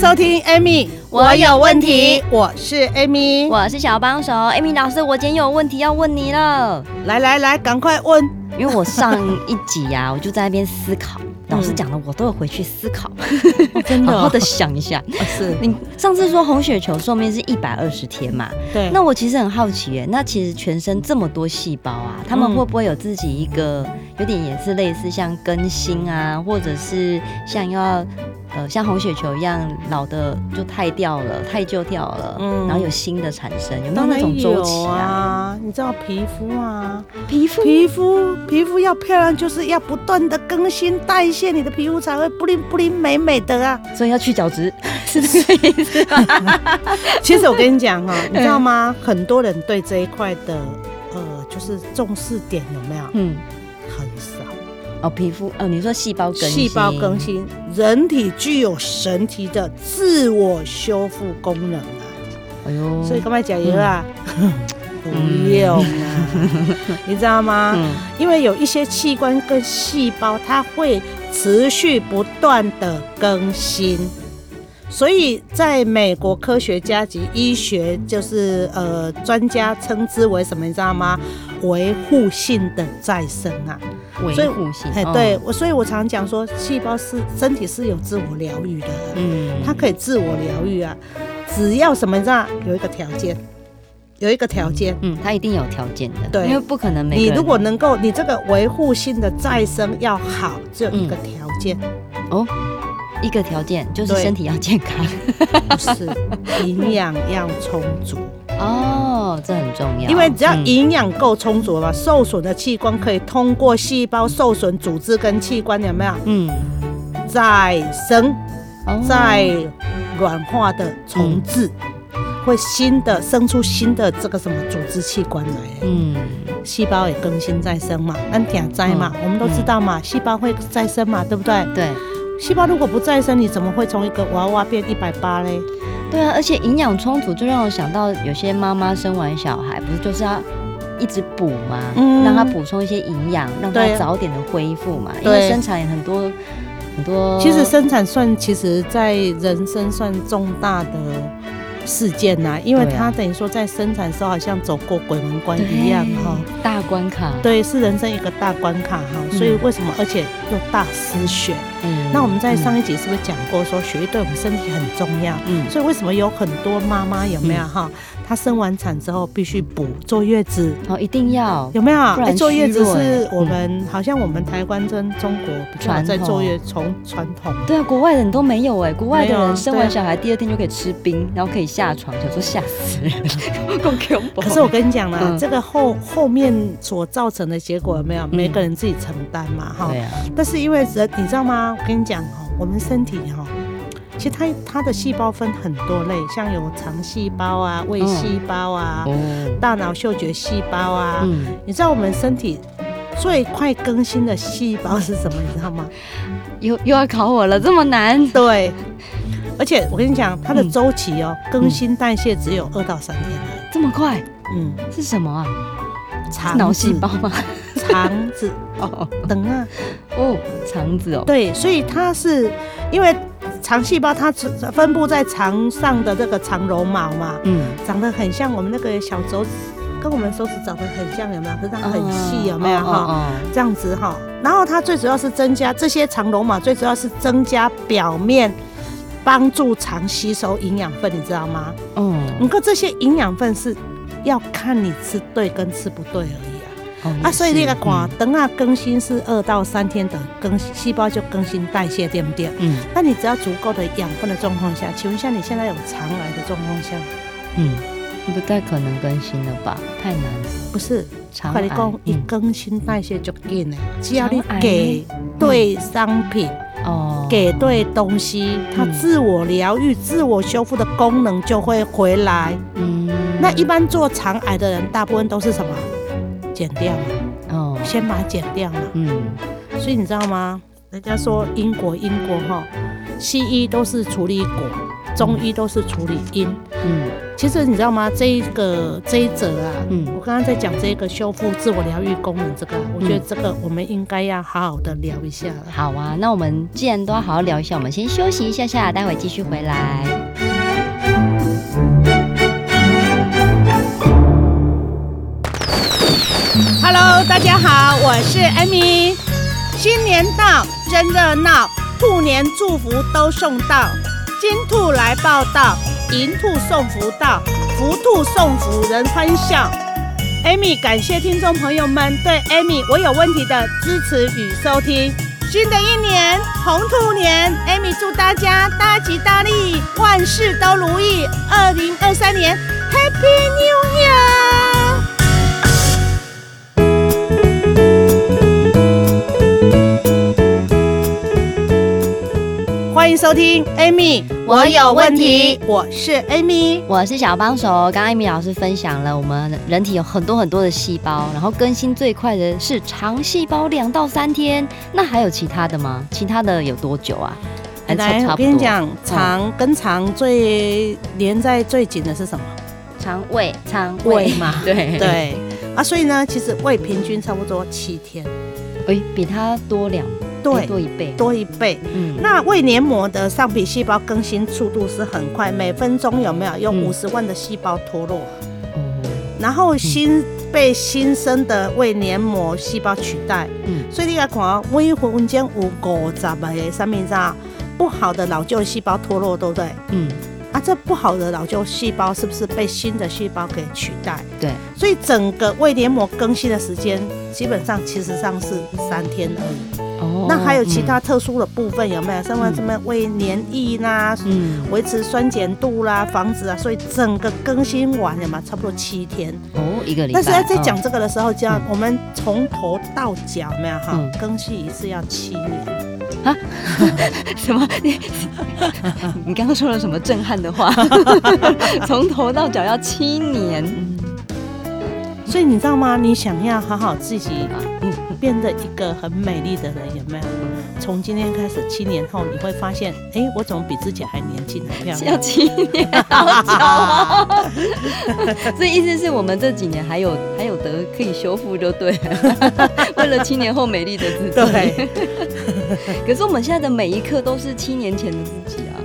收听 Amy，我有问题。我是 Amy，我是小帮手。Amy 老师，我今天有问题要问你了。来来来，赶快问。因为我上一集呀、啊，我就在那边思考，老师讲的我都有回去思考，嗯、真的、哦，好好的想一下。哦、是你上次说红血球寿命是一百二十天嘛？对。那我其实很好奇耶，那其实全身这么多细胞啊，他们会不会有自己一个有点也是类似像更新啊，或者是像要。呃，像红雪球一样，老的就太掉了，太旧掉了，嗯，然后有新的产生，有没有那种周期啊？啊你知道皮肤啊，皮肤，皮肤，皮肤要漂亮，就是要不断的更新代谢，你的皮肤才会不灵不灵美美的啊。所以要去角质，是这个意思吗？其实我跟你讲哈，你知道吗？很多人对这一块的呃，就是重视点有没有？嗯。哦，皮肤哦，你说细胞更新，细胞更新，人体具有神奇的自我修复功能啊！哎呦，所以干嘛加油啊？嗯、不用啊，嗯、你知道吗？嗯、因为有一些器官跟细胞，它会持续不断的更新。所以，在美国科学家及医学，就是呃专家称之为什么？你知道吗？维护性的再生啊，维护性。哎，对我，所以我常讲说，细胞是身体是有自我疗愈的，嗯，它可以自我疗愈啊，只要什么？你知道，有一个条件，有一个条件，嗯，它一定有条件的，对，因为不可能没。你如果能够，你这个维护性的再生要好，只有一个条件，哦。一个条件就是身体要健康，不是营养要充足哦，这很重要。因为只要营养够充足了，受损的器官可以通过细胞受损组织跟器官有没有？嗯，再生、再软化的重置，会新的生出新的这个什么组织器官来。嗯，细胞也更新再生嘛，按点灾嘛，我们都知道嘛，细胞会再生嘛，对不对？对。细胞如果不再生，你怎么会从一个娃娃变一百八嘞？对啊，而且营养充足，就让我想到有些妈妈生完小孩，不是就是要一直补吗？嗯，让她补充一些营养，让她早点的恢复嘛。对因为生产也很多很多。其实生产算，其实在人生算重大的。事件呐、啊，因为他等于说在生产的时候好像走过鬼门关一样哈，大关卡，对，是人生一个大关卡哈，所以为什么而且又大失血？嗯，那我们在上一集是不是讲过说血液对我们身体很重要？嗯，所以为什么有很多妈妈有没有哈？她生完产之后必须补坐月子？哦，一定要有没有？哎，坐月子是我们好像我们台湾跟中国在坐月从传统，对啊，国外的人都没有哎，国外的人生完小孩第二天就可以吃冰，然后可以下。床想说吓死人，可是我跟你讲啦，嗯、这个后后面所造成的结果有没有？每个人自己承担嘛，哈、嗯。对啊。但是因为人，你知道吗？我跟你讲哈，我们身体哈，其实它它的细胞分很多类，像有肠细胞啊、胃细胞啊、嗯、大脑嗅觉细胞啊。嗯。你知道我们身体最快更新的细胞是什么？你知道吗？又又要考我了，这么难？对。而且我跟你讲，它的周期哦，更新代谢只有二到三天了，这么快？嗯，是什么啊？肠脑细胞吗？肠子 哦，等啊，哦，肠子哦，对，所以它是因为肠细胞它分布在肠上的这个肠绒毛嘛，嗯，长得很像我们那个小手指，跟我们手指长得很像，有没有？可是它很细，有没有哈？这样子哈，然后它最主要是增加这些肠绒毛，最主要是增加表面。帮助肠吸收营养分，你知道吗？嗯，你看这些营养分是要看你吃对跟吃不对而已啊。哦、啊，所以那个光等啊更新是二到三天的更细胞就更新代谢，对不对？嗯，那你只要足够的养分的状况下，请问一下你现在有肠癌的状况下，嗯，不太可能更新了吧？太难了。不是，肠癌一更新代谢就变了，只要你给对商品。哦，给对东西，它自我疗愈、自我修复的功能就会回来。嗯，那一般做肠癌的人，大部分都是什么？剪掉嘛。哦，先把它剪掉嘛。嗯，所以你知道吗？人家说因果因果哈，西医都是处理果，中医都是处理因。嗯，其实你知道吗？这一个这一则啊，嗯，我刚刚在讲这个修复自我疗愈功能这个，我觉得这个我们应该要好好的聊一下。好啊，那我们既然都要好好聊一下，我们先休息一下下，待会继续回来。Hello，大家好，我是 Amy。新年到。真热闹，兔年祝福都送到，金兔来报到，银兔送福到，福兔送福人欢笑。Amy 感谢听众朋友们对 Amy 我有问题的支持与收听。新的一年红兔年，Amy 祝大家大吉大利，万事都如意。二零二三年 Happy New Year！欢迎收听 Amy，我有问题。我是 Amy，我是小帮手。刚刚 Amy 老师分享了，我们人体有很多很多的细胞，然后更新最快的是肠细胞，两到三天。那还有其他的吗？其他的有多久啊？来，我跟你讲，肠跟肠最连在最紧的是什么？肠胃，肠胃嘛。对对啊，所以呢，其实胃平均差不多七天。哎，比它多两。对，多一倍，多一倍。嗯，那胃黏膜的上皮细胞更新速度是很快，每分钟有没有用五十万的细胞脱落？嗯，然后新被新生的胃黏膜细胞取代。嗯，所以你来看啊，每分钟有五十个上面上不好的老旧细胞脱落，对不对？嗯，啊，这不好的老旧细胞是不是被新的细胞给取代？对，所以整个胃黏膜更新的时间基本上其实上是三天而已。那还有其他特殊的部分有没有？什么什么胃黏液啦，嗯，维持酸碱度啦，防止啊，所以整个更新完了嘛，差不多七天哦，一个礼拜。但是在讲这个的时候，叫我们从头到脚没有哈，更新一次要七年啊？什么？你 你刚刚说了什么震撼的话？从头到脚要七年，所以你知道吗？你想要好好自己嗯。变得一个很美丽的人，有没有？从今天开始，七年后你会发现，哎、欸，我怎么比之前还年轻、还漂亮？要七年，好久哦。所以意思是我们这几年还有还有得可以修复，就对了。为了七年后美丽的自己。对。可是我们现在的每一刻都是七年前的自己啊，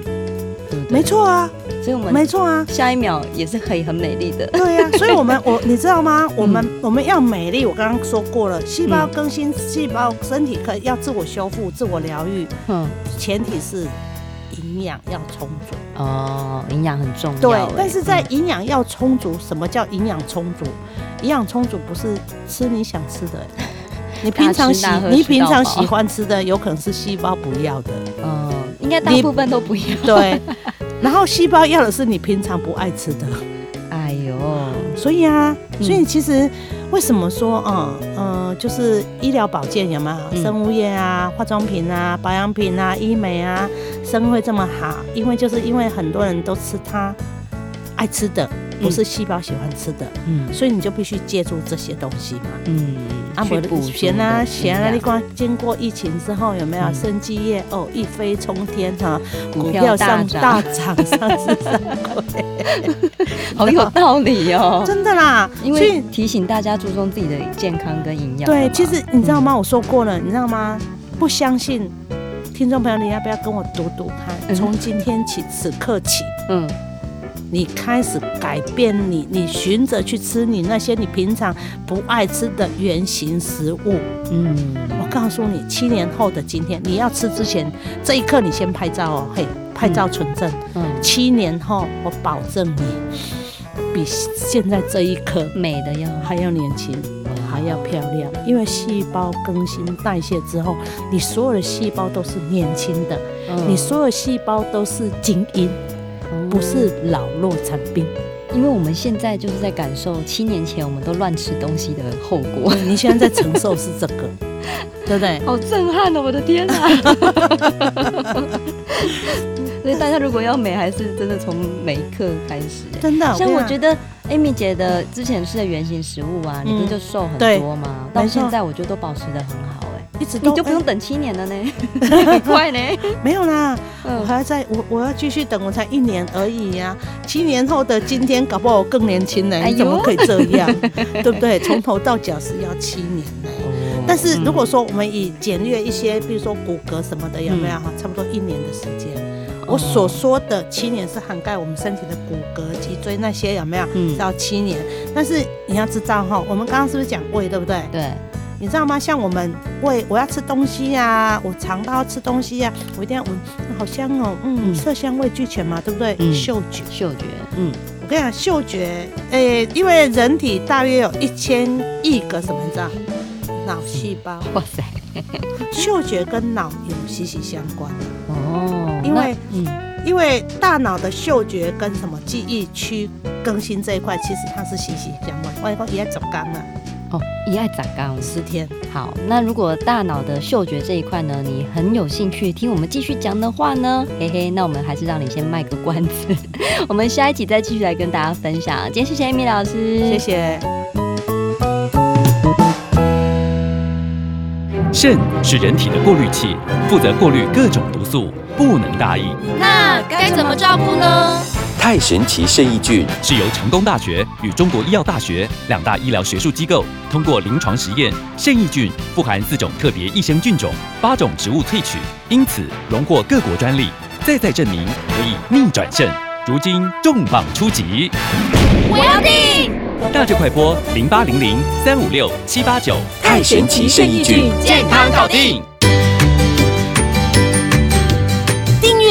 对不对？没错啊。所以我们没错啊，下一秒也是可以很美丽的。对呀、啊，所以我们我你知道吗？我们我们要美丽，我刚刚说过了，细胞更新，细胞身体可以要自我修复、自我疗愈。嗯，前提是营养要充足。哦，营养很重要。对，但是在营养要充足，什么叫营养充足？营养充足不是吃你想吃的，你平常喜你平常喜欢吃的，有可能是细胞不要的。嗯，应该大部分都不要。对。然后细胞要的是你平常不爱吃的，哎呦，所以啊，所以其实为什么说啊，嗯、呃，就是医疗保健有没有？嗯、生物业啊、化妆品啊、保养品啊、医美啊，生会这么好？因为就是因为很多人都吃他爱吃的。不是细胞喜欢吃的，嗯，所以你就必须借助这些东西嘛，嗯，啊，不，闲啊咸啊，你光经过疫情之后有没有？生机业哦一飞冲天哈，股票上大涨。上市上柜，好有道理哦，真的啦，因为提醒大家注重自己的健康跟营养。对，其实你知道吗？我说过了，你知道吗？不相信听众朋友，你要不要跟我读读看？从今天起，此刻起，嗯。你开始改变你，你寻着去吃你那些你平常不爱吃的原型食物。嗯，我告诉你，七年后的今天，你要吃之前这一刻，你先拍照哦，嘿，拍照存证。嗯，七年后我保证你比现在这一刻美的要还要年轻，还要漂亮。因为细胞更新代谢之后，你所有的细胞都是年轻的，你所有细胞都是精英。不是老弱残兵，因为我们现在就是在感受七年前我们都乱吃东西的后果。你现在在承受是这个，对不对？好震撼哦！我的天哪！所以大家如果要美，还是真的从每一刻开始。真的，像我觉得 Amy 姐的之前吃的原型食物啊，你不是就瘦很多吗？到现在我觉得都保持的很好。一直都你就不用等七年了呢，很快呢。没有啦，我还要再我我要继续等，我才一年而已呀。七年后的今天，搞不好我更年轻呢。你怎么可以这样？对不对？从头到脚是要七年呢。但是如果说我们以简略一些，比如说骨骼什么的，有没有哈？差不多一年的时间。我所说的七年是涵盖我们身体的骨骼、脊椎那些，有没有？嗯要七年。但是你要知道哈，我们刚刚是不是讲胃，对不对？对。你知道吗？像我们胃，我要吃东西呀、啊，我肠道要吃东西呀、啊，我一定要闻，好香哦，嗯，色香味俱全嘛，对不对？嗯、嗅觉，嗅觉，嗯，我跟你讲，嗅觉，诶、欸，因为人体大约有一千亿个什么你知道？脑细胞，哇塞，嗅觉跟脑有息息相关哦，因为，嗯，因为大脑的嗅觉跟什么记忆区更新这一块，其实它是息息相关。我讲也走干了。哦，一爱长高十天。好，那如果大脑的嗅觉这一块呢，你很有兴趣听我们继续讲的话呢，嘿嘿，那我们还是让你先卖个关子，我们下一集再继续来跟大家分享。今天谢谢 Amy 老师，谢谢。肾是人体的过滤器，负责过滤各种毒素，不能大意。那该怎么照顾呢？太神奇肾益菌是由成功大学与中国医药大学两大医疗学术机构通过临床实验，肾益菌富含四种特别益生菌种，八种植物萃取，因此荣获各国专利，再再证明可以逆转肾。如今重磅出击，我要订！大就快播零八零零三五六七八九，太神奇肾益菌，健康搞定。